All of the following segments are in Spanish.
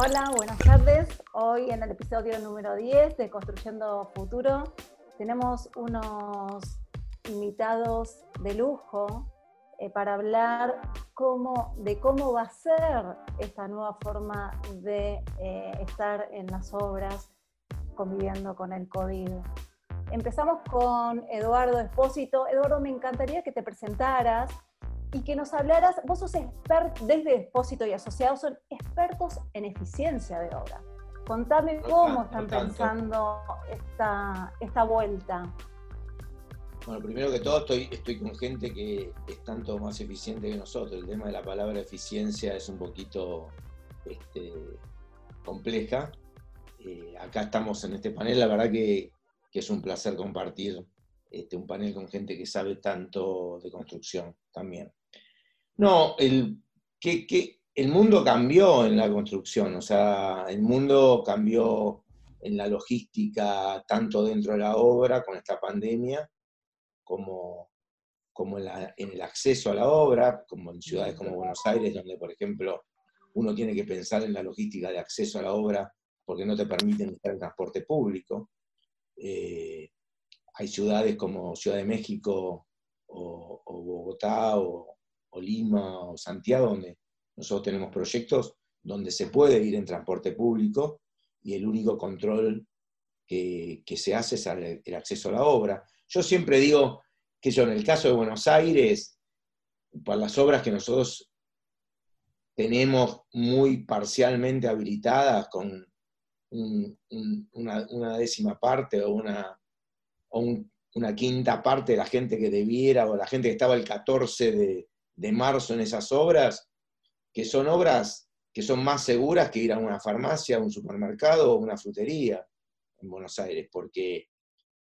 Hola, buenas tardes. Hoy en el episodio número 10 de Construyendo Futuro tenemos unos invitados de lujo eh, para hablar cómo, de cómo va a ser esta nueva forma de eh, estar en las obras conviviendo con el COVID. Empezamos con Eduardo Espósito. Eduardo, me encantaría que te presentaras y que nos hablaras, vos sos experto, desde Expósito y Asociados, son expertos en eficiencia de obra. Contame cómo están pensando esta, esta vuelta. Bueno, primero que todo estoy, estoy con gente que es tanto más eficiente que nosotros. El tema de la palabra eficiencia es un poquito este, compleja. Eh, acá estamos en este panel, la verdad que, que es un placer compartir este, un panel con gente que sabe tanto de construcción también. No, el, que, el mundo cambió en la construcción, o sea, el mundo cambió en la logística, tanto dentro de la obra con esta pandemia, como, como en, el acceso a la obra, como en ciudades como Buenos Aires, donde, por ejemplo, uno tiene que pensar en la logística de acceso a la obra porque no te permiten usar el transporte público. Eh, hay ciudades como Ciudad de México o Bogotá o, o Lima o Santiago, donde nosotros tenemos proyectos donde se puede ir en transporte público y el único control que, se hace es el, acceso a la obra. Yo siempre digo que yo en el caso de Buenos Aires, para las obras que nosotros tenemos muy parcialmente habilitadas con una, décima parte o, una, o una quinta parte de la gente que debiera o la gente que estaba el 14 de, de marzo en esas obras, que son obras que son más seguras que ir a una farmacia, un supermercado o una frutería en Buenos Aires, porque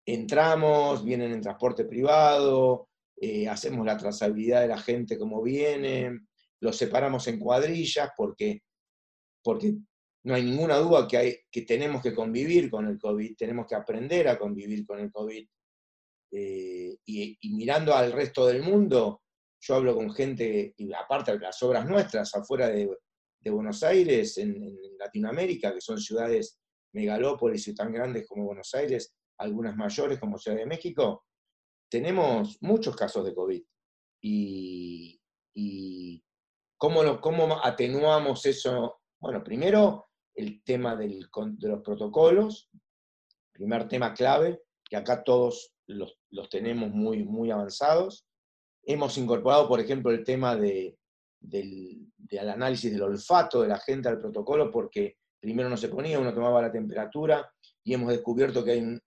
entramos, vienen en transporte privado, eh, hacemos la trazabilidad de la gente como viene, los separamos en cuadrillas porque, porque no hay ninguna duda que, hay, que tenemos que convivir con el COVID, tenemos que aprender a convivir con el COVID. Eh, y, mirando al resto del mundo, yo hablo con gente, y aparte de las obras nuestras, afuera de, Buenos Aires, en, Latinoamérica, que son ciudades megalópolis y tan grandes como Buenos Aires, algunas mayores como Ciudad de México, tenemos muchos casos de COVID. Y, ¿cómo, ¿cómo, atenuamos eso? Bueno, primero el tema de los protocolos, primer tema clave, que acá todos los, los tenemos muy, muy avanzados. Hemos incorporado, por ejemplo, el tema del, análisis del olfato de la gente al protocolo, porque primero no se ponía, uno tomaba la temperatura, y hemos descubierto que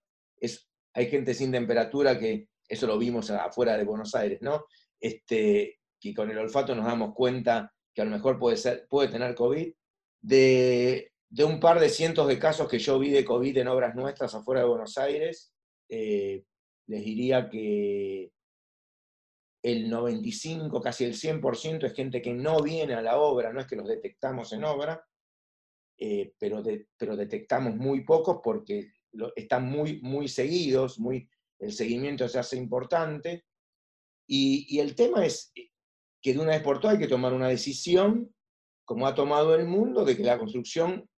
hay, gente sin temperatura que, eso lo vimos afuera de Buenos Aires, ¿no? Este, que con el olfato nos damos cuenta que a lo mejor puede, ser, puede tener COVID. De, un par de cientos de casos que yo vi de COVID en obras nuestras afuera de Buenos Aires, eh, les diría que el 95, casi el 100% es gente que no viene a la obra, no es que los detectamos en obra, eh, pero, pero detectamos muy pocos porque están muy, muy seguidos, muy, el seguimiento se hace importante. Y, el tema es que de una vez por todas hay que tomar una decisión, como ha tomado el mundo, de que la construcción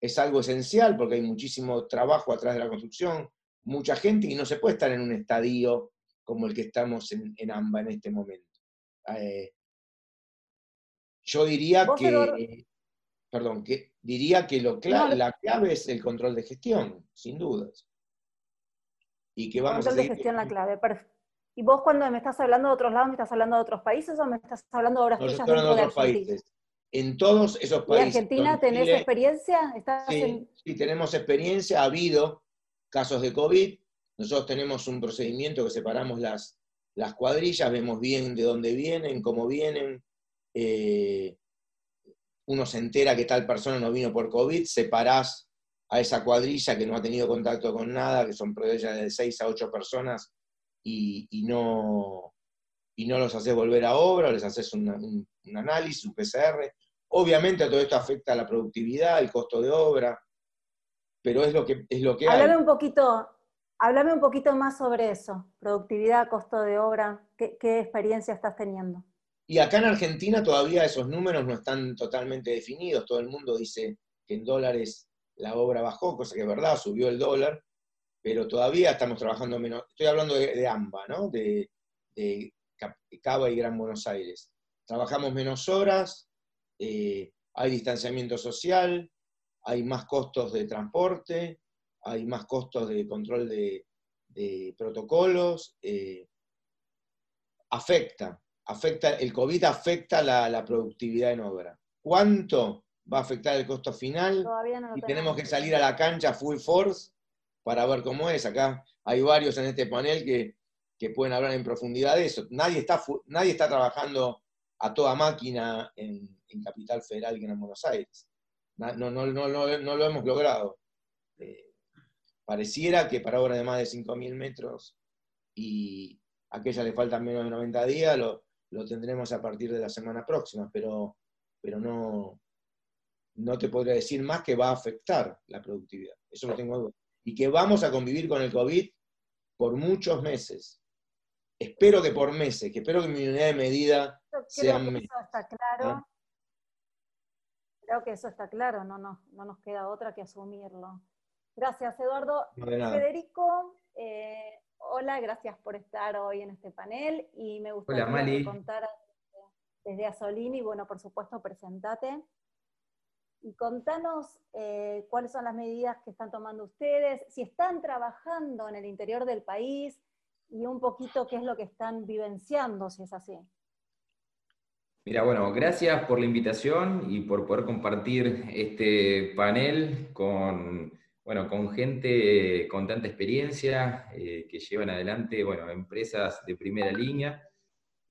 es algo esencial, porque hay muchísimo trabajo atrás de la construcción, mucha gente, y no se puede estar en un estadio como el que estamos en, AMBA en este momento. Eh, yo diría que, perdón, que diría que lo la clave es el control de gestión, sin dudas. Y que vamos control de gestión la clave, ¿Y vos cuando me estás hablando de otros lados, me estás hablando de otros países o me estás hablando de obras no, dentro de, otros países? En todos esos países. ¿Y Argentina tenés experiencia? sí, sí, tenemos experiencia. Ha habido casos de COVID, nosotros tenemos un procedimiento que separamos las, las cuadrillas, vemos bien de dónde vienen, cómo vienen. Eh, uno se entera que tal persona no vino por COVID, separás a esa cuadrilla que no ha tenido contacto con nada, que son cuadrillas de 6 a 8 personas, y, no, y no los haces volver a obra, les haces un, análisis, un PCR. Obviamente todo esto afecta a la productividad, el costo de obra, pero es lo que, es lo que hay. un poquito, Háblame un poquito más sobre eso, productividad, costo de obra, ¿qué, experiencia estás teniendo? Y acá en Argentina todavía esos números no están totalmente definidos, todo el mundo dice que en dólares la obra bajó, cosa que es verdad, subió el dólar, pero todavía estamos trabajando menos. Estoy hablando de, AMBA, ¿no? De, de, Cava y Gran Buenos Aires. Trabajamos menos horas, eh, hay distanciamiento social, hay más costos de transporte, hay más costos de control de, protocolos. Eh, afecta, afecta, el COVID afecta la, productividad en obra. ¿Cuánto va a afectar el costo final? y tenemos que salir a la cancha full force para ver cómo es. Acá hay varios en este panel que, pueden hablar en profundidad de eso. Nadie está, nadie está trabajando a toda máquina en, Capital Federal y en Buenos Aires. No, no, no, no, lo hemos logrado. Eh, pareciera que para obras de más de 5.000 metros y, aquella le faltan menos de 90 días, lo, tendremos a partir de la semana próxima, pero, pero no, no te podría decir más que va a afectar la productividad, eso lo tengo duda. Y que vamos a convivir con el COVID por muchos meses. Espero que por meses, que espero que mi unidad de medida sea meses. Eso está claro. ¿Ah? Creo que eso está claro, no, no, no nos queda otra que asumirlo. Gracias, Eduardo. Federico, eh, Hola, gracias por estar hoy en este panel y me gustaría que contaras desde Asolini, bueno, por supuesto, presentate. Y contanos eh, cuáles son las medidas que están tomando ustedes, si están trabajando en el interior del país y un poquito qué es lo que están vivenciando, si es así. Mira, bueno, gracias por la invitación y por poder compartir este panel con bueno, con gente con tanta experiencia, eh, que llevan adelante, bueno, empresas de primera línea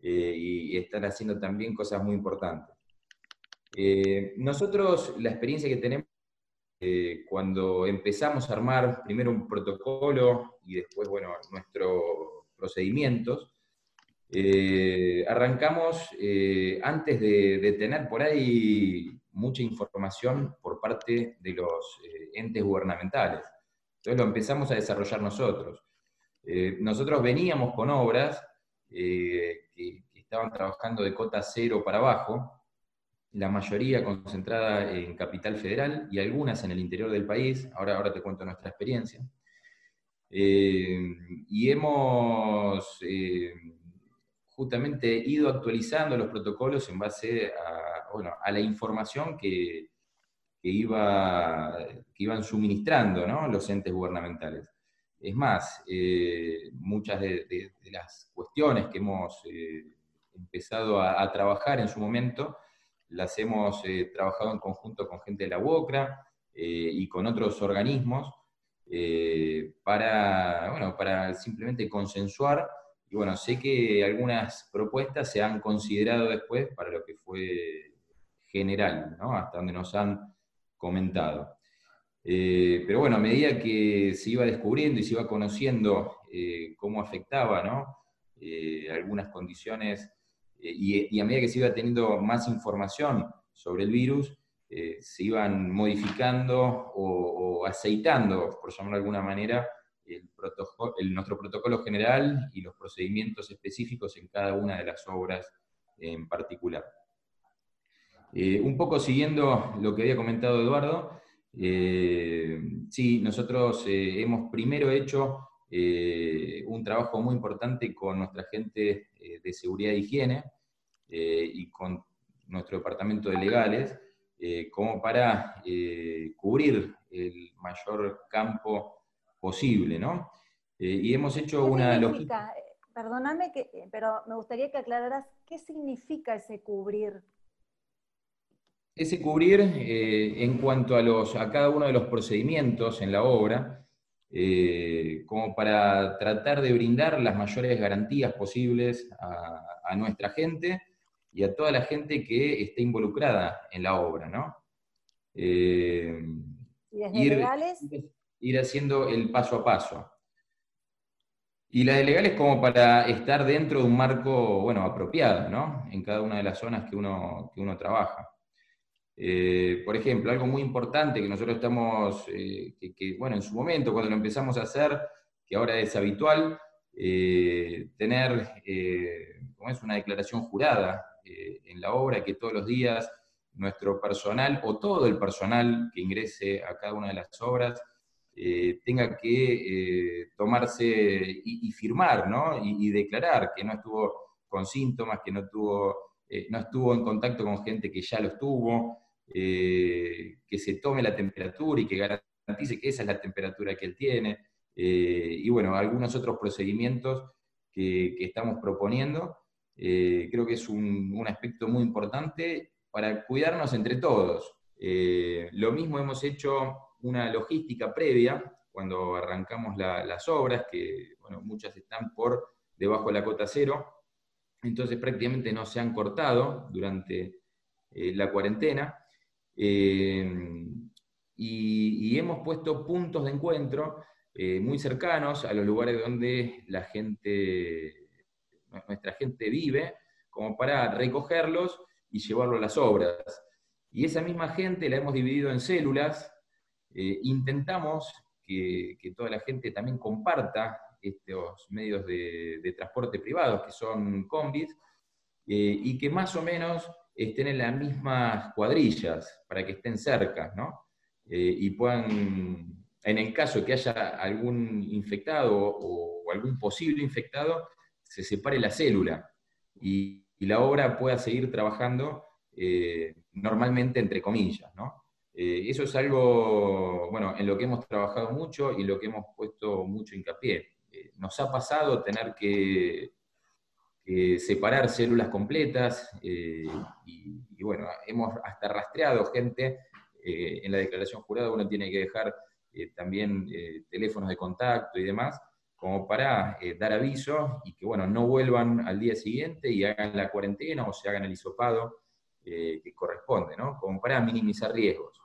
eh, y, están haciendo también cosas muy importantes. Eh, nosotros, la experiencia que tenemos cuando empezamos a armar primero un protocolo y después, bueno, nuestros procedimientos, arrancamos antes de, tener por ahí mucha información por parte de los eh, entes gubernamentales. Entonces lo empezamos a desarrollar nosotros. Eh, nosotros veníamos con obras eh, que, estaban trabajando de cota cero para abajo, la mayoría concentrada en Capital Federal y algunas en el interior del país. Ahora, ahora te cuento nuestra experiencia. y hemos justamente ido actualizando los protocolos en base a bueno, a la información que, iba, que iban suministrando los entes gubernamentales. Es más, eh, muchas de, las cuestiones que hemos eh, empezado a, trabajar en su momento, las hemos eh, trabajado en conjunto con gente de la UOCRA y con otros organismos para, bueno, para simplemente consensuar. Y bueno, sé que algunas propuestas se han considerado después para lo que fue general, hasta donde nos han comentado. Eh, pero bueno, a medida que se iba descubriendo y se iba conociendo eh, cómo afectaba eh, algunas condiciones, y, a medida que se iba teniendo más información sobre el virus, se iban modificando o, aceitando, por llamarlo de alguna manera, el nuestro protocolo general y los procedimientos específicos en cada una de las obras en particular. Eh, un poco siguiendo lo que había comentado Eduardo, eh, sí, nosotros eh, hemos primero hecho un trabajo muy importante con nuestra gente de seguridad e higiene y con nuestro departamento de legales, como para cubrir el mayor campo posible, ¿no? y hemos hecho una lógica. Perdóname, pero me gustaría que aclararas qué significa ese cubrir ese cubrir eh, en cuanto a, los, a cada uno de los procedimientos en la obra, eh, como para tratar de brindar las mayores garantías posibles a, nuestra gente y a toda la gente que esté involucrada en la obra, ¿no? Eh, ¿Y ir, legales? Ir haciendo el paso a paso. Y las de legales como para estar dentro de un marco, bueno, apropiado, ¿no? En cada una de las zonas que uno, que uno trabaja. Eh, por ejemplo, algo muy importante que nosotros estamos, eh, que, bueno, en su momento, cuando lo empezamos a hacer, que ahora es habitual, eh, tener, es, una declaración jurada en la obra, que todos los días nuestro personal o todo el personal que ingrese a cada una de las obras tenga que tomarse y, firmar, ¿no? Y, declarar que no estuvo con síntomas, que no, tuvo, eh, no estuvo en contacto con gente que ya lo estuvo, que se tome la temperatura y que garantice que esa es la temperatura que él tiene, y bueno, algunos otros procedimientos que, estamos proponiendo. creo que es un, aspecto muy importante para cuidarnos entre todos. lo mismo hemos hecho una logística previa cuando arrancamos las obras, que muchas están por debajo de la cota cero, entonces prácticamente no se han cortado durante eh, la cuarentena. Eh, y, hemos puesto puntos de encuentro eh, muy cercanos a los lugares donde la gente, nuestra gente vive, como para recogerlos y llevarlos a las obras. Y esa misma gente la hemos dividido en células, intentamos que, toda la gente también comparta estos medios de, transporte privados, que son combis, eh, y que más o menos estén en las mismas cuadrillas, para que estén cerca, ¿no? Eh, y puedan, en el caso que haya algún infectado o, algún posible infectado, se separe la célula y, la obra pueda seguir trabajando normalmente, entre comillas, ¿no? Eh, eso es algo, bueno, en lo que hemos trabajado mucho y en lo que hemos puesto mucho hincapié. Eh, nos ha pasado tener que, separar células completas eh, y, bueno, hemos hasta rastreado gente. en la declaración jurada uno tiene que dejar también teléfonos de contacto y demás, como para dar aviso y que, bueno, no vuelvan al día siguiente y hagan la cuarentena o se hagan el hisopado que corresponde, ¿no? Como para minimizar riesgos.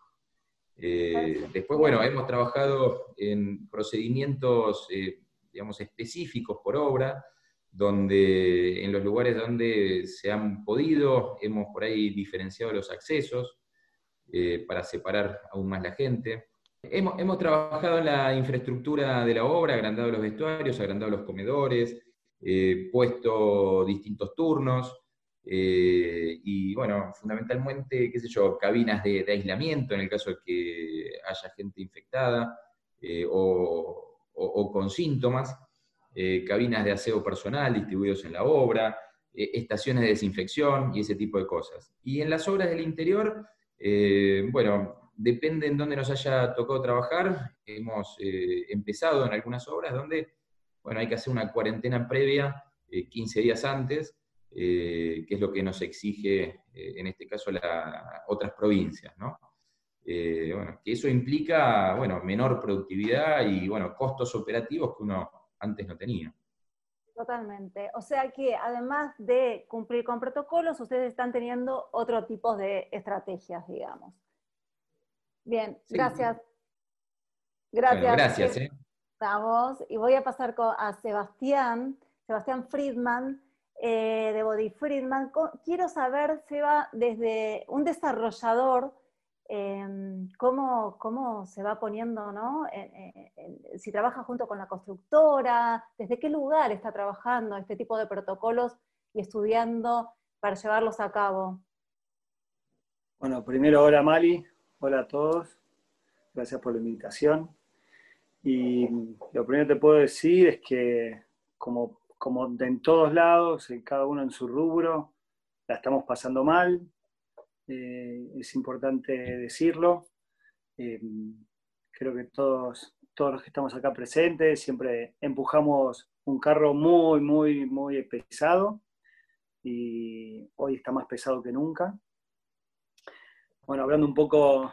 Eh, después, bueno, hemos trabajado en procedimientos, eh, digamos, específicos por obra, donde en los lugares donde se han podido, hemos por ahí diferenciado los accesos eh, para separar aún más la gente. Hemos, hemos, trabajado en la infraestructura de la obra, agrandado los vestuarios, agrandado los comedores, puesto distintos turnos, eh, y bueno, fundamentalmente, qué sé yo, cabinas de, aislamiento en el caso de que haya gente infectada eh, o, con síntomas, eh, cabinas de aseo personal distribuidos en la obra, estaciones de desinfección y ese tipo de cosas. Y en las obras del interior, bueno, depende en dónde nos haya tocado trabajar, hemos empezado en algunas obras donde, bueno, hay que hacer una cuarentena previa 15 días antes, eh, que es lo que nos exige, eh, en este caso, las otras provincias, ¿no? Eh, bueno, que eso implica, bueno, menor productividad y, bueno, costos operativos que uno antes no tenía. Totalmente. O sea que además de cumplir con protocolos, ustedes están teniendo otro tipo de estrategias, digamos. Bien, gracias. Gracias. gracias. ¿eh? Estamos. Y voy a pasar a Sebastián, Sebastián Friedman, eh, de Body Friedman. Quiero saber, Seba, desde un desarrollador, em, cómo, cómo, se va poniendo, ¿no? si trabaja junto con la constructora, desde qué lugar está trabajando este tipo de protocolos y estudiando para llevarlos a cabo. Bueno, primero, hola Mali, hola a todos, gracias por la invitación. Y lo primero que te puedo decir es que como como en todos lados, en cada uno en su rubro, la estamos pasando mal, eh, es importante decirlo. Eh, creo que todos, todos los que estamos acá presentes siempre empujamos un carro muy, muy, muy pesado y hoy está más pesado que nunca. Bueno, hablando un poco,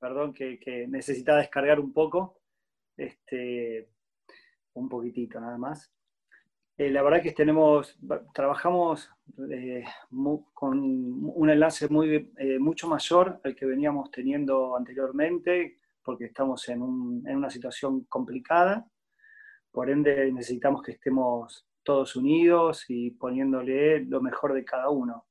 perdón, que, que necesitaba descargar un poco, este, un poquitito nada más. Eh, la verdad que tenemos, trabajamos eh, con un enlace muy, eh, mucho mayor al que veníamos teniendo anteriormente, porque estamos en, una situación complicada. Por ende, necesitamos que estemos todos unidos y poniéndole lo mejor de cada uno.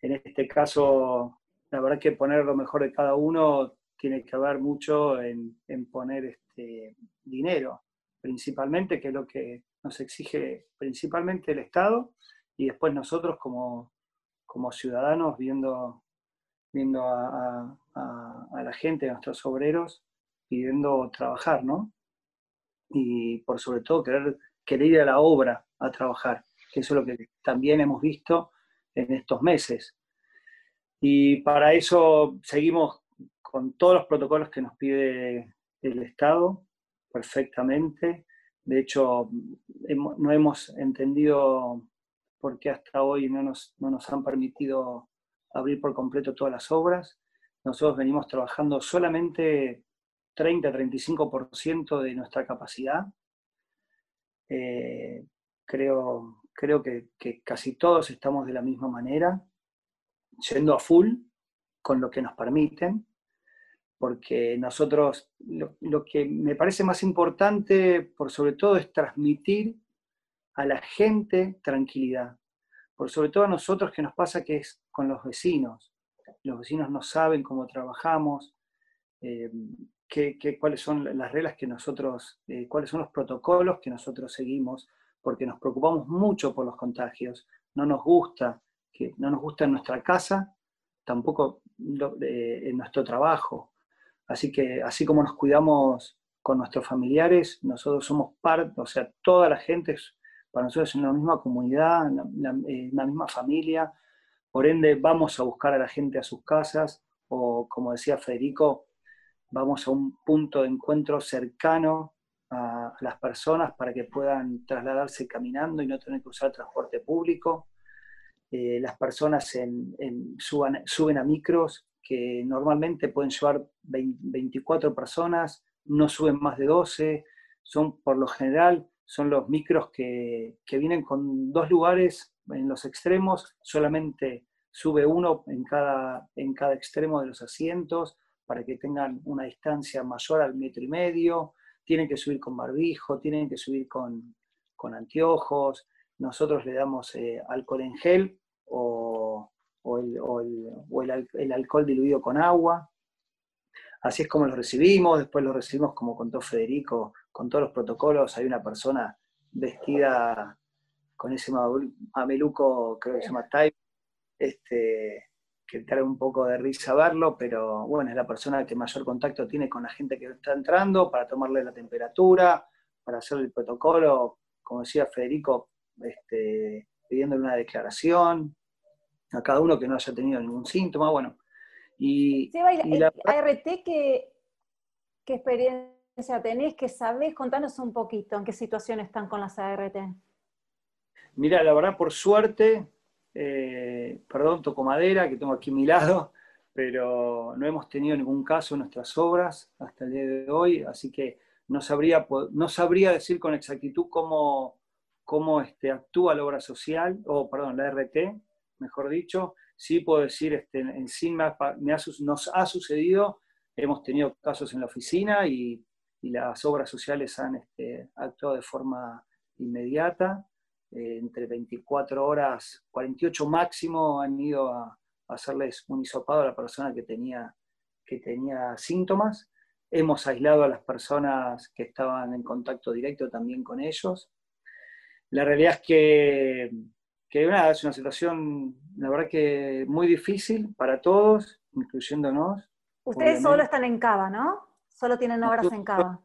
En este caso, la verdad que poner lo mejor de cada uno tiene que ver mucho en, en poner este dinero, principalmente, que es lo que nos exige principalmente el Estado y después nosotros como, ciudadanos viendo viendo a, la gente, a nuestros obreros, pidiendo trabajar, ¿no? Y por sobre todo querer, querer ir a la obra a trabajar, que eso es lo que también hemos visto en estos meses. Y para eso seguimos con todos los protocolos que nos pide el Estado, perfectamente. De hecho, no hemos entendido por qué hasta hoy no nos, no nos han permitido abrir por completo todas las obras. Nosotros venimos trabajando solamente 30-35% de nuestra capacidad. Eh, creo creo que, casi todos estamos de la misma manera, yendo a full con lo que nos permiten, porque nosotros lo, que me parece más importante, por sobre todo, es transmitir a la gente tranquilidad. Por sobre todo a nosotros que nos pasa que es con los vecinos. Los vecinos no saben cómo trabajamos, eh, qué, cuáles son las reglas que nosotros, eh, cuáles son los protocolos que nosotros seguimos, porque nos preocupamos mucho por los contagios. No nos gusta, que, no nos gusta en nuestra casa, tampoco en nuestro trabajo. Así que así como nos cuidamos con nuestros familiares, nosotros somos parte, o sea, toda la gente para nosotros es en la misma comunidad, en la, misma familia, por ende vamos a buscar a la gente a sus casas o como decía Federico, vamos a un punto de encuentro cercano a las personas para que puedan trasladarse caminando y no tener que usar transporte público. Eh, las personas suben a micros que normalmente pueden llevar 24 personas, no suben más de 12, son por lo general son los micros que, vienen con dos lugares en los extremos, solamente sube uno en cada, en cada extremo de los asientos para que tengan una distancia mayor al metro y medio, tienen que subir con barbijo, tienen que subir con, anteojos, nosotros le damos eh, alcohol en gel o, el, alcohol diluido con agua. Así es como lo recibimos, después lo recibimos como contó Federico, con todos los protocolos. Hay una persona vestida con ese mameluco, creo que se llama Type, este, que trae un poco de risa verlo, pero bueno, es la persona que mayor contacto tiene con la gente que está entrando para tomarle la temperatura, para hacer el protocolo, como decía Federico, este, pidiéndole una declaración a cada uno que no haya tenido ningún síntoma, bueno. Y, la, ART, ¿qué, ¿qué experiencia tenés? ¿Qué sabés? Contanos un poquito en qué situación están con las ART. Mira, la verdad, por suerte, eh, perdón, toco madera, que tengo aquí a mi lado, pero no hemos tenido ningún caso en nuestras obras hasta el día de hoy, así que no sabría, no sabría decir con exactitud cómo, cómo este, actúa la obra social, o perdón, la RT, mejor dicho. Sí puedo decir, este, en nos ha sucedido, hemos tenido casos en la oficina y, las obras sociales han este, actuado de forma inmediata. Eh, entre 24 horas, 48 máximo, han ido a, hacerles un hisopado a la persona que tenía, que tenía síntomas. Hemos aislado a las personas que estaban en contacto directo también con ellos. La realidad es que, que nada, es una situación, la verdad que muy difícil para todos, incluyéndonos. Ustedes solo están en Cava, ¿no? Solo tienen obras en Cava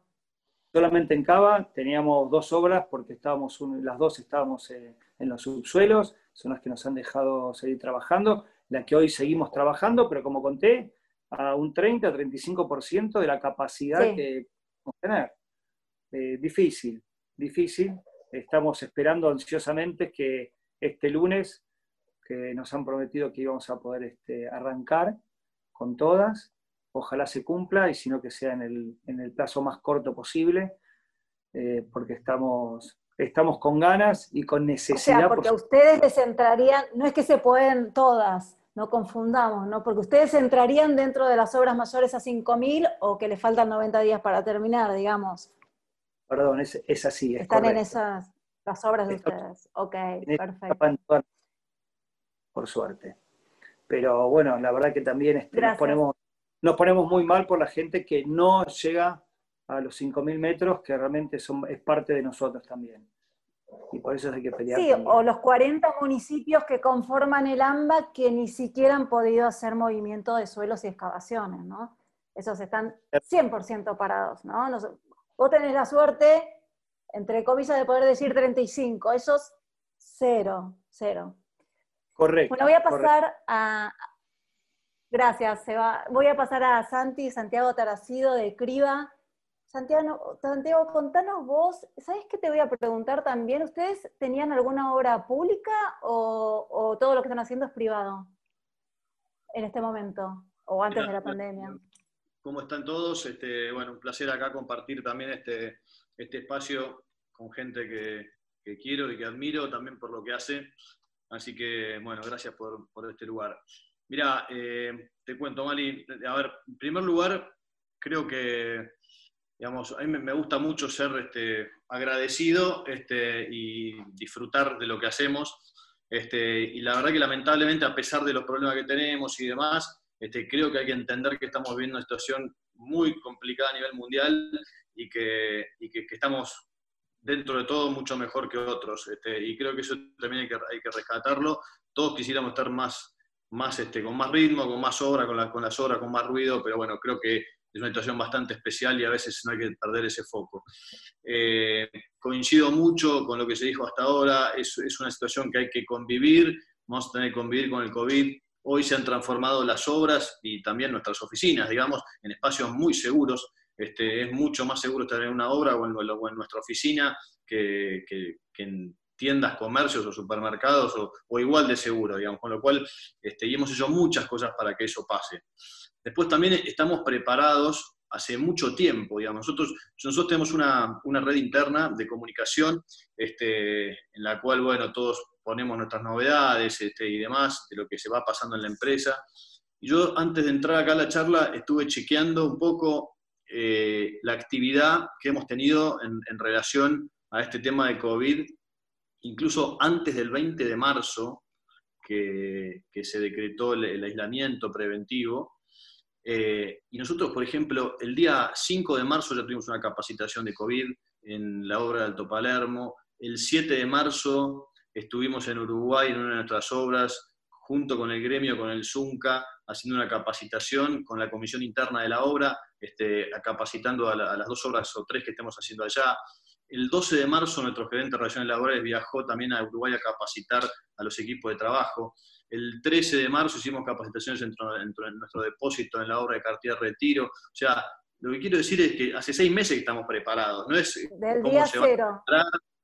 solamente en Cava teníamos dos obras porque estábamos las dos estábamos eh, en los subsuelos, son las que nos han dejado seguir trabajando, la que hoy seguimos trabajando, pero como conté, a un 30-35% de la capacidad que podemos tener. Eh, difícil, difícil. Estamos esperando ansiosamente que este lunes, que nos han prometido que íbamos a poder este, arrancar con todas, ojalá se cumpla y sino que sea en el, en el plazo más corto posible, eh, porque estamos, estamos con ganas y con necesidad. O sea, porque a ustedes les entrarían, no es que se pueden todas, no confundamos, ¿no? Porque ustedes entrarían dentro de las obras mayores a 5.000 o que les faltan 90 días para terminar, digamos. Perdón, es, es así. Están en esas, las obras de ustedes. Ok, perfecto. Por suerte. Pero bueno, la verdad que también este, nos ponemos nos ponemos muy mal por la gente que no llega a los 5.000 metros, que realmente son, es parte de nosotros también. Y por eso hay que pelear. Sí, o los 40 municipios que conforman el AMBA que ni siquiera han podido hacer movimiento de suelos y excavaciones, ¿no? Esos están 100% parados, ¿no? Vos tenés la suerte, entre comillas, de poder decir 35, esos cero, cero. Correcto. Bueno, voy a pasar a... Gracias, Seba. Voy a pasar a Santi, Santiago Taracido de Criba. Santiago, Santiago, contanos vos, ¿sabes qué te voy a preguntar también? ¿Ustedes tenían alguna obra pública o, todo lo que están haciendo es privado en este momento o antes de la pandemia? ¿Cómo están todos? Este, bueno, un placer acá compartir también este, este espacio con gente que, quiero y que admiro también por lo que hace. Así que, bueno, gracias por, este lugar. Mira, eh, te cuento, Mali. A ver, en primer lugar, creo que, digamos, a mí me gusta mucho ser este, agradecido este, y disfrutar de lo que hacemos. Este, y la verdad que lamentablemente, a pesar de los problemas que tenemos y demás, este, creo que hay que entender que estamos viviendo una situación muy complicada a nivel mundial y que, estamos dentro de todo mucho mejor que otros. Este, y creo que eso también hay que, hay que rescatarlo. Todos quisiéramos estar más, más este, con más ritmo, con más obra, con, la, con las obras, con más ruido, pero bueno, creo que es una situación bastante especial y a veces no hay que perder ese foco. Eh, coincido mucho con lo que se dijo hasta ahora, es, es una situación que hay que convivir, vamos a tener que convivir con el COVID, Hoy se han transformado las obras y también nuestras oficinas, digamos, en espacios muy seguros. Este, es mucho más seguro estar en una obra o en, nuestra oficina que, en tiendas, comercios o supermercados o, igual de seguro, digamos, con lo cual este, hemos hecho muchas cosas para que eso pase. Después también estamos preparados hace mucho tiempo, digamos. Nosotros, nosotros tenemos una, red interna de comunicación este, en la cual, bueno, todos ponemos nuestras novedades este, y demás, de lo que se va pasando en la empresa. Y yo antes de entrar acá a la charla estuve chequeando un poco eh, la actividad que hemos tenido en, relación a este tema de COVID, incluso antes del 20 de marzo, que, se decretó el, aislamiento preventivo. Eh, y nosotros, por ejemplo, el día 5 de marzo ya tuvimos una capacitación de COVID en la obra de Alto Palermo. El 7 de marzo Estuvimos en Uruguay en una de nuestras obras, junto con el gremio, con el ZUNCA, haciendo una capacitación con la comisión interna de la obra, este, capacitando a, las dos obras o tres que estemos haciendo allá. El 12 de marzo nuestro gerente de Relaciones Laborales viajó también a Uruguay a capacitar a los equipos de trabajo. El 13 de marzo hicimos capacitaciones en nuestro depósito en la obra de Cartier Retiro. O sea, lo que quiero decir es que hace seis meses que estamos preparados. No es Del día cero.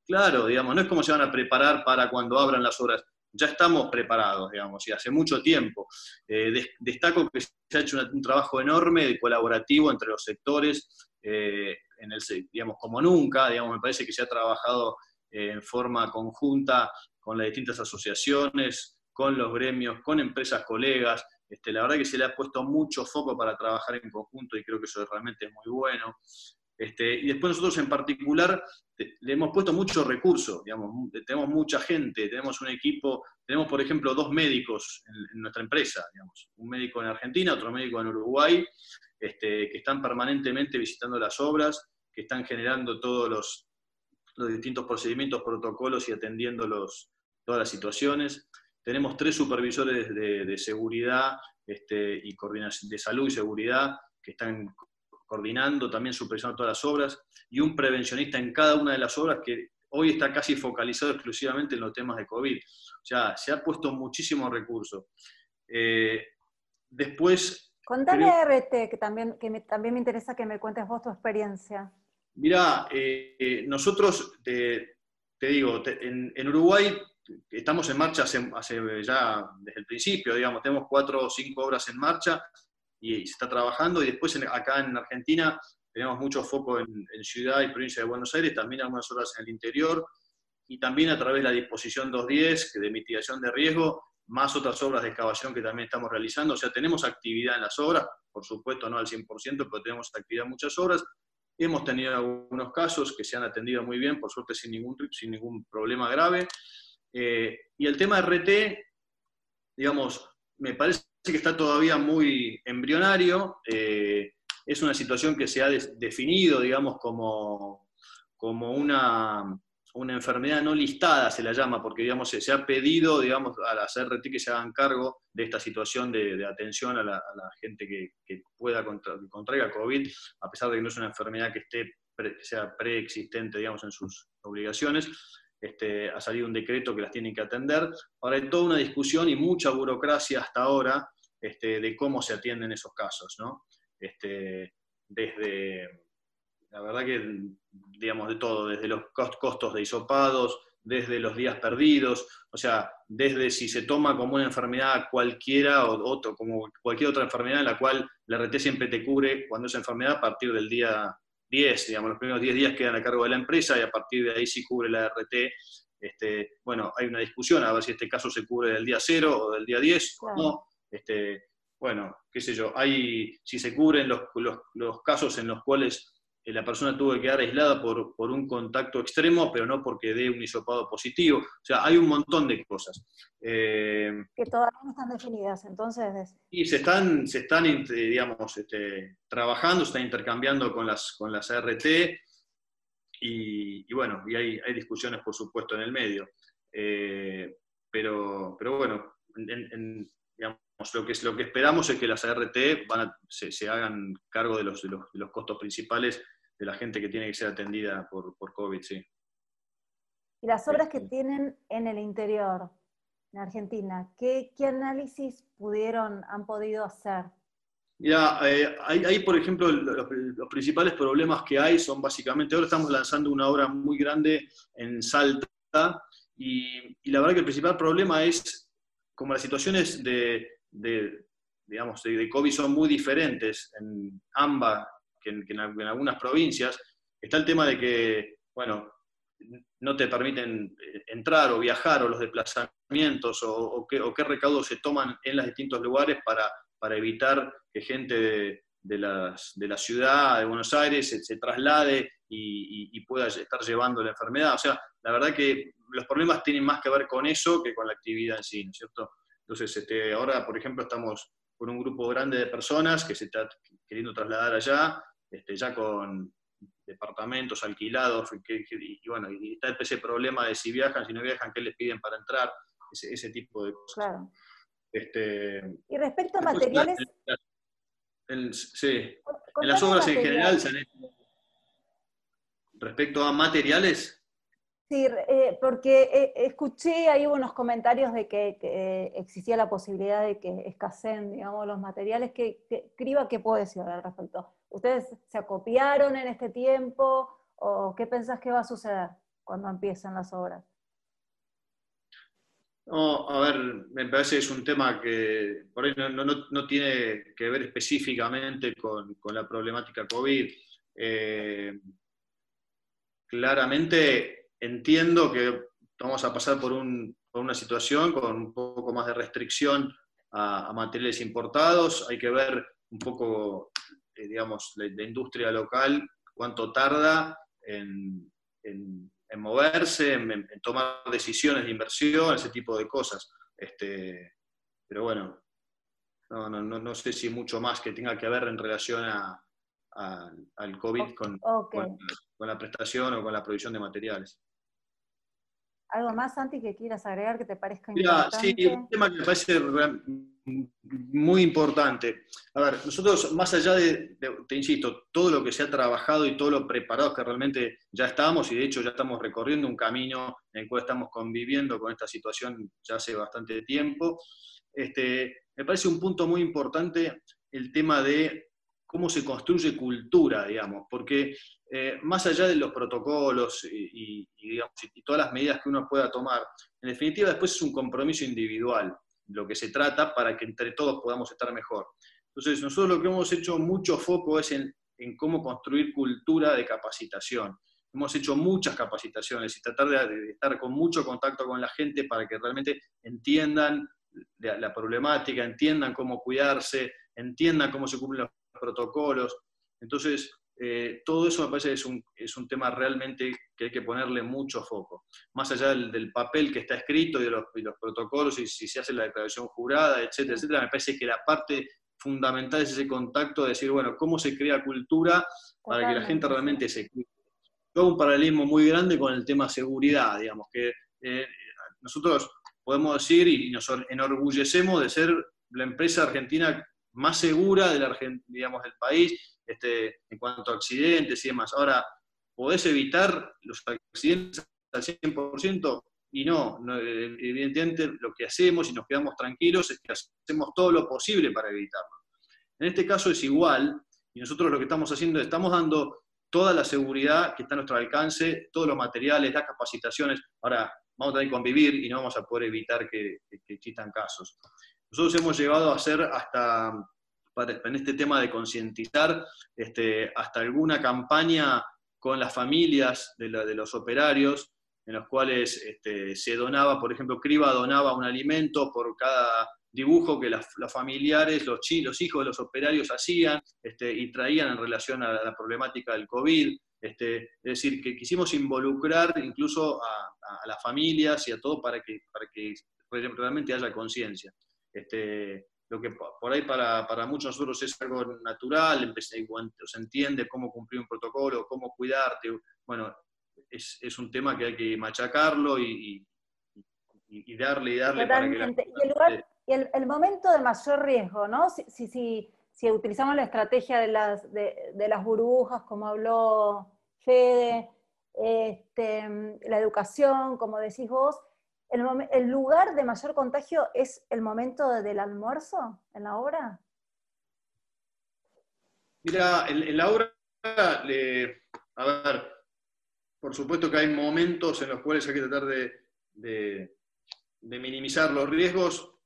Claro, digamos, no es como se van a preparar para cuando abran las obras. Ya estamos preparados, digamos, y hace mucho tiempo. Eh, destaco que se ha hecho un, trabajo enorme de colaborativo entre los sectores, eh, en el, digamos, como nunca, digamos, me parece que se ha trabajado eh, en forma conjunta con las distintas asociaciones, con los gremios, con empresas colegas. Este, la verdad que se le ha puesto mucho foco para trabajar en conjunto y creo que eso realmente es muy bueno. Este, y después nosotros en particular le hemos puesto muchos recursos, digamos, tenemos mucha gente, tenemos un equipo, tenemos por ejemplo dos médicos en, nuestra empresa, un médico en Argentina, otro médico en Uruguay, este, que están permanentemente visitando las obras, que están generando todos los, los distintos procedimientos, protocolos y atendiendo los, todas las situaciones. Tenemos tres supervisores de, seguridad este, y coordinación de salud y seguridad que están coordinando, también supervisando todas las obras, y un prevencionista en cada una de las obras que hoy está casi focalizado exclusivamente en los temas de COVID. O sea, se ha puesto muchísimo recurso. Eh, después... Contame RT, que también, que también me interesa que me cuentes vos tu experiencia. Mira, eh, nosotros, te, digo, en, Uruguay estamos en marcha hace, hace, ya desde el principio, digamos, tenemos cuatro o cinco obras en marcha, y, se está trabajando. Y después acá en Argentina tenemos mucho foco en, ciudad y provincia de Buenos Aires, también algunas obras en el interior, y también a través de la disposición 210 de mitigación de riesgo, más otras obras de excavación que también estamos realizando. O sea, tenemos actividad en las obras, por supuesto no al 100%, pero tenemos actividad en muchas obras. Hemos tenido algunos casos que se han atendido muy bien, por suerte sin ningún, sin ningún problema grave. Eh, y el tema de RT, digamos, me parece que está todavía muy embrionario. Eh, es una situación que se ha definido, digamos, como, como una, una enfermedad no listada, se la llama, porque digamos, se, ha pedido digamos, a las RT que se hagan cargo de esta situación de, atención a la, gente que, pueda contra, contraiga COVID, a pesar de que no es una enfermedad que esté sea preexistente digamos, en sus obligaciones. Este, ha salido un decreto que las tienen que atender. Ahora hay toda una discusión y mucha burocracia hasta ahora este, de cómo se atienden esos casos, ¿no? Este, desde, la verdad que, digamos, de todo, desde los costos de isopados, desde los días perdidos, o sea, desde si se toma como una enfermedad cualquiera o otro, como cualquier otra enfermedad en la cual la RT siempre te cubre cuando es enfermedad a partir del día 10, digamos, los primeros 10 días quedan a cargo de la empresa y a partir de ahí sí cubre la RT. Este, bueno, hay una discusión a ver si este caso se cubre del día 0 o del día 10 o no. Este, bueno, qué sé yo, hay, si se cubren los, los, casos en los cuales eh, la persona tuvo que quedar aislada por, por, un contacto extremo, pero no porque dé un hisopado positivo. O sea, hay un montón de cosas. Eh, que todavía no están definidas, entonces... Y se están, se están digamos, este, trabajando, se están intercambiando con las, con las ART, y, bueno, y hay, hay, discusiones, por supuesto, en el medio. Eh, pero, pero bueno, en, lo que, lo que esperamos es que las ART van se, hagan cargo de los, los, costos principales de la gente que tiene que ser atendida por, por COVID, sí. Y las obras que tienen en el interior, en Argentina, ¿qué, qué análisis pudieron, han podido hacer? Mira, eh, ahí, por ejemplo, los, principales problemas que hay son básicamente, ahora estamos lanzando una obra muy grande en Salta y, y la verdad que el principal problema es como las situaciones de, digamos, de, COVID son muy diferentes en ambas que en, algunas provincias, está el tema de que, bueno, no te permiten eh, entrar o viajar o los desplazamientos o, qué, o recaudos se toman en los distintos lugares para, evitar que gente de, la ciudad de Buenos Aires se, traslade y, pueda estar llevando la enfermedad. O sea, la verdad que los problemas tienen más que ver con eso que con la actividad en sí, ¿no es cierto? Entonces, este, ahora, por ejemplo, estamos con un grupo grande de personas que se está queriendo trasladar allá, este, ya con departamentos alquilados, y, bueno, y está ese problema de si viajan, si no viajan, qué les piden para entrar, ese, tipo de cosas. Claro. Este, y respecto a materiales... sí, en las obras en general se han hecho... Respecto a materiales, Sí, eh, porque eh, escuché ahí unos comentarios de que, existía la posibilidad de que escaseen, digamos, los materiales. ¿Qué, Criba, ¿qué puede decir al respecto? ¿Ustedes se acopiaron en este tiempo o qué pensás que va a suceder cuando empiecen las obras? No, a ver, me parece que es un tema que por ahí no, tiene que ver específicamente con, la problemática COVID. Eh, claramente entiendo que vamos a pasar por, una situación con un poco más de restricción a, materiales importados. Hay que ver un poco, eh, digamos, la, industria local, cuánto tarda en, moverse, en, tomar decisiones de inversión, ese tipo de cosas. Este, pero bueno, no, sé si mucho más que tenga que ver en relación al COVID con, con la prestación o con la provisión de materiales. ¿Algo más, Santi, que quieras agregar que te parezca importante? Sí, un tema que me parece muy importante. A ver, nosotros, más allá de, te insisto, todo lo que se ha trabajado y todo lo preparado que realmente ya estamos, y de hecho ya estamos recorriendo un camino en el cual estamos conviviendo con esta situación ya hace bastante tiempo, este, me parece un punto muy importante el tema de cómo se construye cultura, digamos, porque eh, más allá de los protocolos y, todas las medidas que uno pueda tomar, en definitiva después es un compromiso individual lo que se trata para que entre todos podamos estar mejor. Entonces, nosotros lo que hemos hecho mucho foco es en, cómo construir cultura de capacitación. Hemos hecho muchas capacitaciones y tratar de, estar con mucho contacto con la gente para que realmente entiendan la problemática, entiendan cómo cuidarse, entiendan cómo se cumplen los protocolos. Entonces, eh, todo eso me parece que es un, es un, tema realmente que hay que ponerle mucho foco. Más allá del, papel que está escrito y de los, los, protocolos y si se hace la declaración jurada, etcétera, etcétera, me parece que la parte fundamental es ese contacto de decir, bueno, cómo se crea cultura para que la gente realmente se cuide. yo hago un paralelismo muy grande con el tema seguridad, digamos, que eh, nosotros podemos decir y nos enorgullecemos de ser la empresa argentina más segura del, digamos, del país este, en cuanto a accidentes y demás. Ahora, ¿podés evitar los accidentes al 100%? Y no, evidentemente lo que hacemos y nos quedamos tranquilos es que hacemos todo lo posible para evitarlo. En este caso es igual, y nosotros lo que estamos haciendo es estamos dando toda la seguridad que está a nuestro alcance, todos los materiales, las capacitaciones. Ahora, vamos a tener que convivir y no vamos a poder evitar que, existan casos. Nosotros hemos llegado a hacer hasta, en este tema de concientizar, este, hasta alguna campaña con las familias de, los operarios, en los cuales este, se donaba, por ejemplo, Criba donaba un alimento por cada dibujo que los familiares, los, los, hijos de los operarios hacían este, y traían en relación a la problemática del COVID. Este, es decir, que quisimos involucrar incluso a, las familias y a todo para que realmente haya conciencia. Este, lo que por ahí para, para, muchos nosotros es algo natural, se entiende cómo cumplir un protocolo, cómo cuidarte. Bueno, es, es un tema que hay que machacarlo y, y, darle y darle para que y el, el, momento de mayor riesgo, ¿no? Si, si, si, utilizamos la estrategia de las, de, de las burbujas, como habló Fede, este, la educación, como decís vos, el, lugar de mayor contagio es el momento del almuerzo en la obra? Mira, en, la obra, a ver, por supuesto que hay momentos en los cuales hay que tratar de, de, de minimizar los riesgos,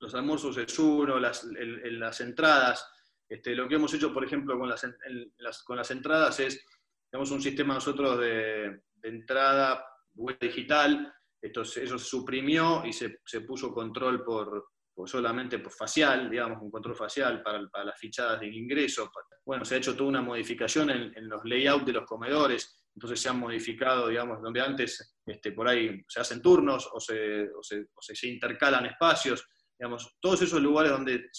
los almuerzos es uno, las, entradas. Este, lo que hemos hecho, por ejemplo, con las, entradas es, tenemos un sistema nosotros de, entrada web digital, esto, eso se suprimió y se, puso control por, solamente por facial, digamos, un control facial para, las fichadas de ingreso. Bueno, se ha hecho toda una modificación en, los layouts de los comedores, entonces se han modificado, digamos, donde antes este, por ahí se hacen turnos o se, se, se intercalan espacios, digamos, todos esos lugares donde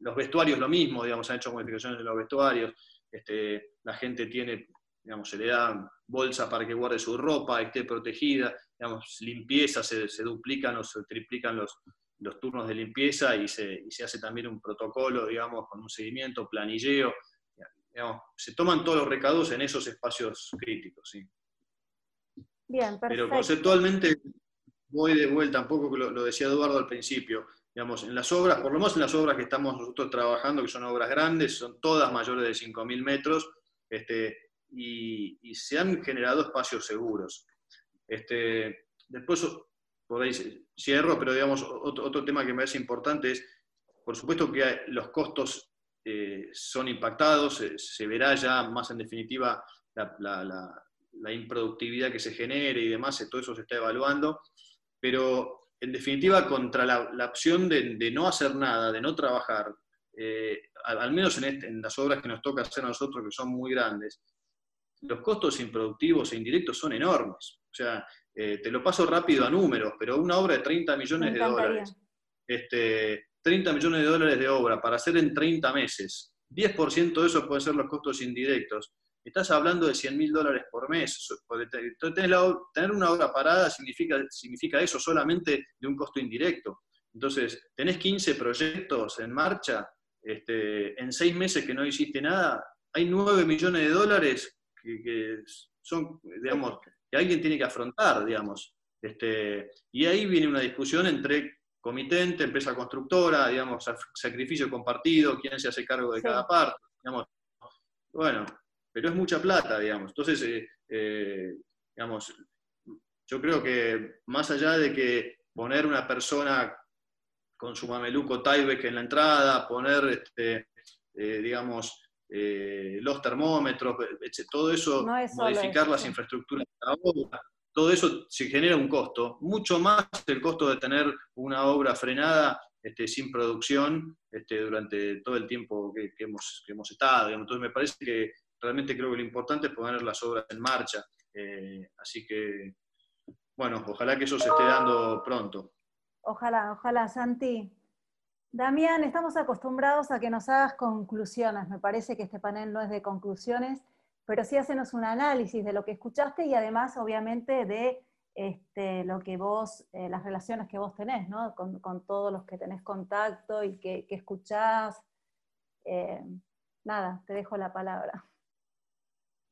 los vestuarios lo mismo, digamos, han hecho modificaciones en los vestuarios, este, la gente tiene, digamos, se le da bolsa para que guarde su ropa, esté protegida, digamos, limpieza, se, duplican o se triplican los, los turnos de limpieza y se, y se, hace también un protocolo, digamos, con un seguimiento, planilleo, digamos, se toman todos los recados en esos espacios críticos, ¿sí? Bien, perfecto. Pero conceptualmente voy de vuelta, un poco lo, lo decía Eduardo al principio, digamos, en las obras, por lo menos en las obras que estamos nosotros trabajando, que son obras grandes, son todas mayores de 5.000 metros, este, y, se han generado espacios seguros. Este, después, podéis, cierro, pero digamos, otro, tema que me parece importante es, por supuesto que los costos eh, son impactados, se, verá ya más en definitiva la, la improductividad que se genere y demás, todo eso se está evaluando, pero en definitiva, contra la, opción de, no hacer nada, de no trabajar, eh, al, menos este, en, las obras que nos toca hacer a nosotros, que son muy grandes, los costos improductivos e indirectos son enormes. O sea, eh, te lo paso rápido a números, pero una obra de 30 millones de dólares, este, 30 millones de dólares de obra para hacer en 30 meses, 10% de eso pueden ser los costos indirectos estás hablando de 100 mil dólares por mes. Tener una obra parada significa, significa eso solamente de un costo indirecto. Entonces, tenés 15 proyectos en marcha, este, en seis meses que no hiciste nada, hay 9 millones de dólares que, son, digamos, que alguien tiene que afrontar, digamos. Este, y ahí viene una discusión entre comitente, empresa constructora, digamos, sacrificio compartido, quién se hace cargo de cada parte, digamos. Bueno, pero es mucha plata, digamos. Entonces, eh, eh, digamos, yo creo que más allá de que poner una persona con su mameluco Tyvek en la entrada, poner, este, eh, digamos, los termómetros, todo eso, modificar las infraestructuras de la obra, todo eso se genera un costo, mucho más el costo de tener una obra frenada este, sin producción este, durante todo el tiempo que, hemos, que hemos, estado. Entonces me parece que realmente creo que lo importante es poner las obras en marcha. Eh, así que, bueno, ojalá que eso se esté dando pronto. Ojalá, ojalá, Santi. Damián, estamos acostumbrados a que nos hagas conclusiones. Me parece que este panel no es de conclusiones, pero sí hacenos un análisis de lo que escuchaste y además, obviamente, de este, lo que vos, eh, las relaciones que vos tenés, ¿no? Con, todos los que tenés contacto y que, escuchás. Eh, nada, te dejo la palabra.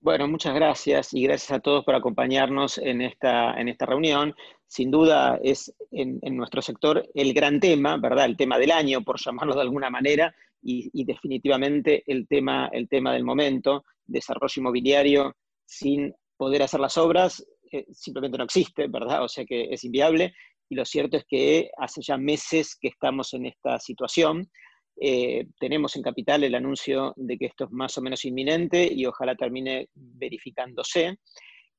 Bueno, muchas gracias y gracias a todos por acompañarnos en esta, en esta reunión. Sin duda es en, nuestro sector el gran tema, ¿verdad? El tema del año, por llamarlo de alguna manera, y, definitivamente el tema, el tema del momento, desarrollo inmobiliario sin poder hacer las obras, eh, simplemente no existe, ¿verdad? O sea que es inviable. Y lo cierto es que hace ya meses que estamos en esta situación. Eh, tenemos en Capital el anuncio de que esto es más o menos inminente y ojalá termine verificándose.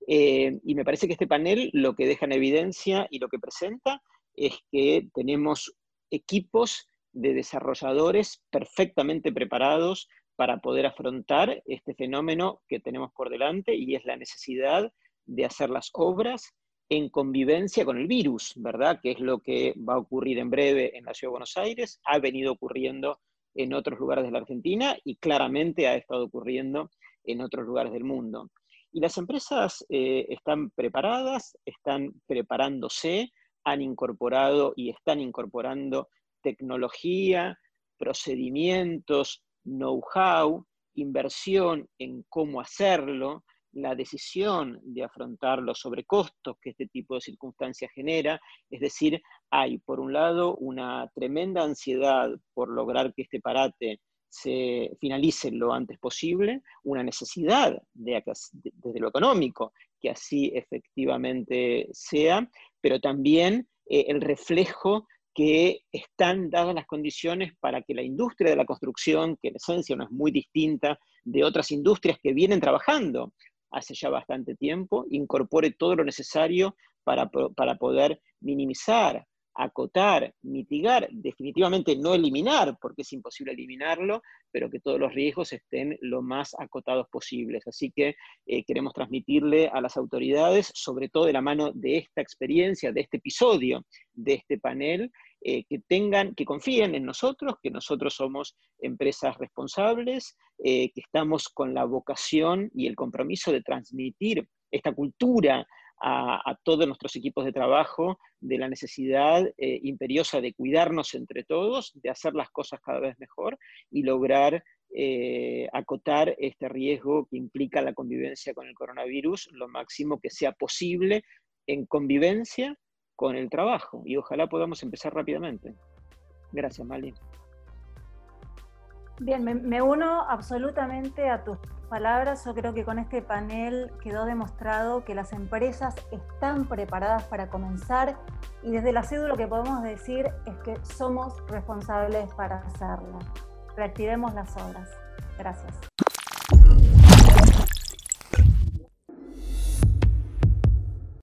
Eh, y me parece que este panel lo que deja en evidencia y lo que presenta es que tenemos equipos de desarrolladores perfectamente preparados para poder afrontar este fenómeno que tenemos por delante y es la necesidad de hacer las obras en convivencia con el virus, ¿verdad? Que es lo que va a ocurrir en breve en la Ciudad de Buenos Aires, ha venido ocurriendo en otros lugares de la Argentina y claramente ha estado ocurriendo en otros lugares del mundo. Y las empresas eh, están preparadas, están preparándose, han incorporado y están incorporando tecnología, procedimientos, know-how, inversión en cómo hacerlo, la decisión de afrontar los sobrecostos que este tipo de circunstancias genera. Es decir, hay por un lado una tremenda ansiedad por lograr que este parate se finalice lo antes posible, una necesidad de, desde lo económico que así efectivamente sea, pero también eh, el reflejo que están dadas las condiciones para que la industria de la construcción, que en esencia no es muy distinta de otras industrias que vienen trabajando hace ya bastante tiempo, incorpore todo lo necesario para, para poder minimizar, acotar, mitigar, definitivamente no eliminar, porque es imposible eliminarlo, pero que todos los riesgos estén lo más acotados posibles. Así que eh, queremos transmitirle a las autoridades, sobre todo de la mano de esta experiencia, de este episodio, de este panel, eh, que tengan, que confíen en nosotros, que nosotros somos empresas responsables, eh, que estamos con la vocación y el compromiso de transmitir esta cultura a, todos nuestros equipos de trabajo de la necesidad eh, imperiosa de cuidarnos entre todos, de hacer las cosas cada vez mejor y lograr acotar este riesgo que implica la convivencia con el coronavirus lo máximo que sea posible en convivencia con el trabajo y ojalá podamos empezar rápidamente. Gracias, Mali. Bien, me, uno absolutamente a tus palabras. Yo creo que con este panel quedó demostrado que las empresas están preparadas para comenzar y desde la CEDU lo que podemos decir es que somos responsables para hacerlo. Reactivemos las obras. Gracias.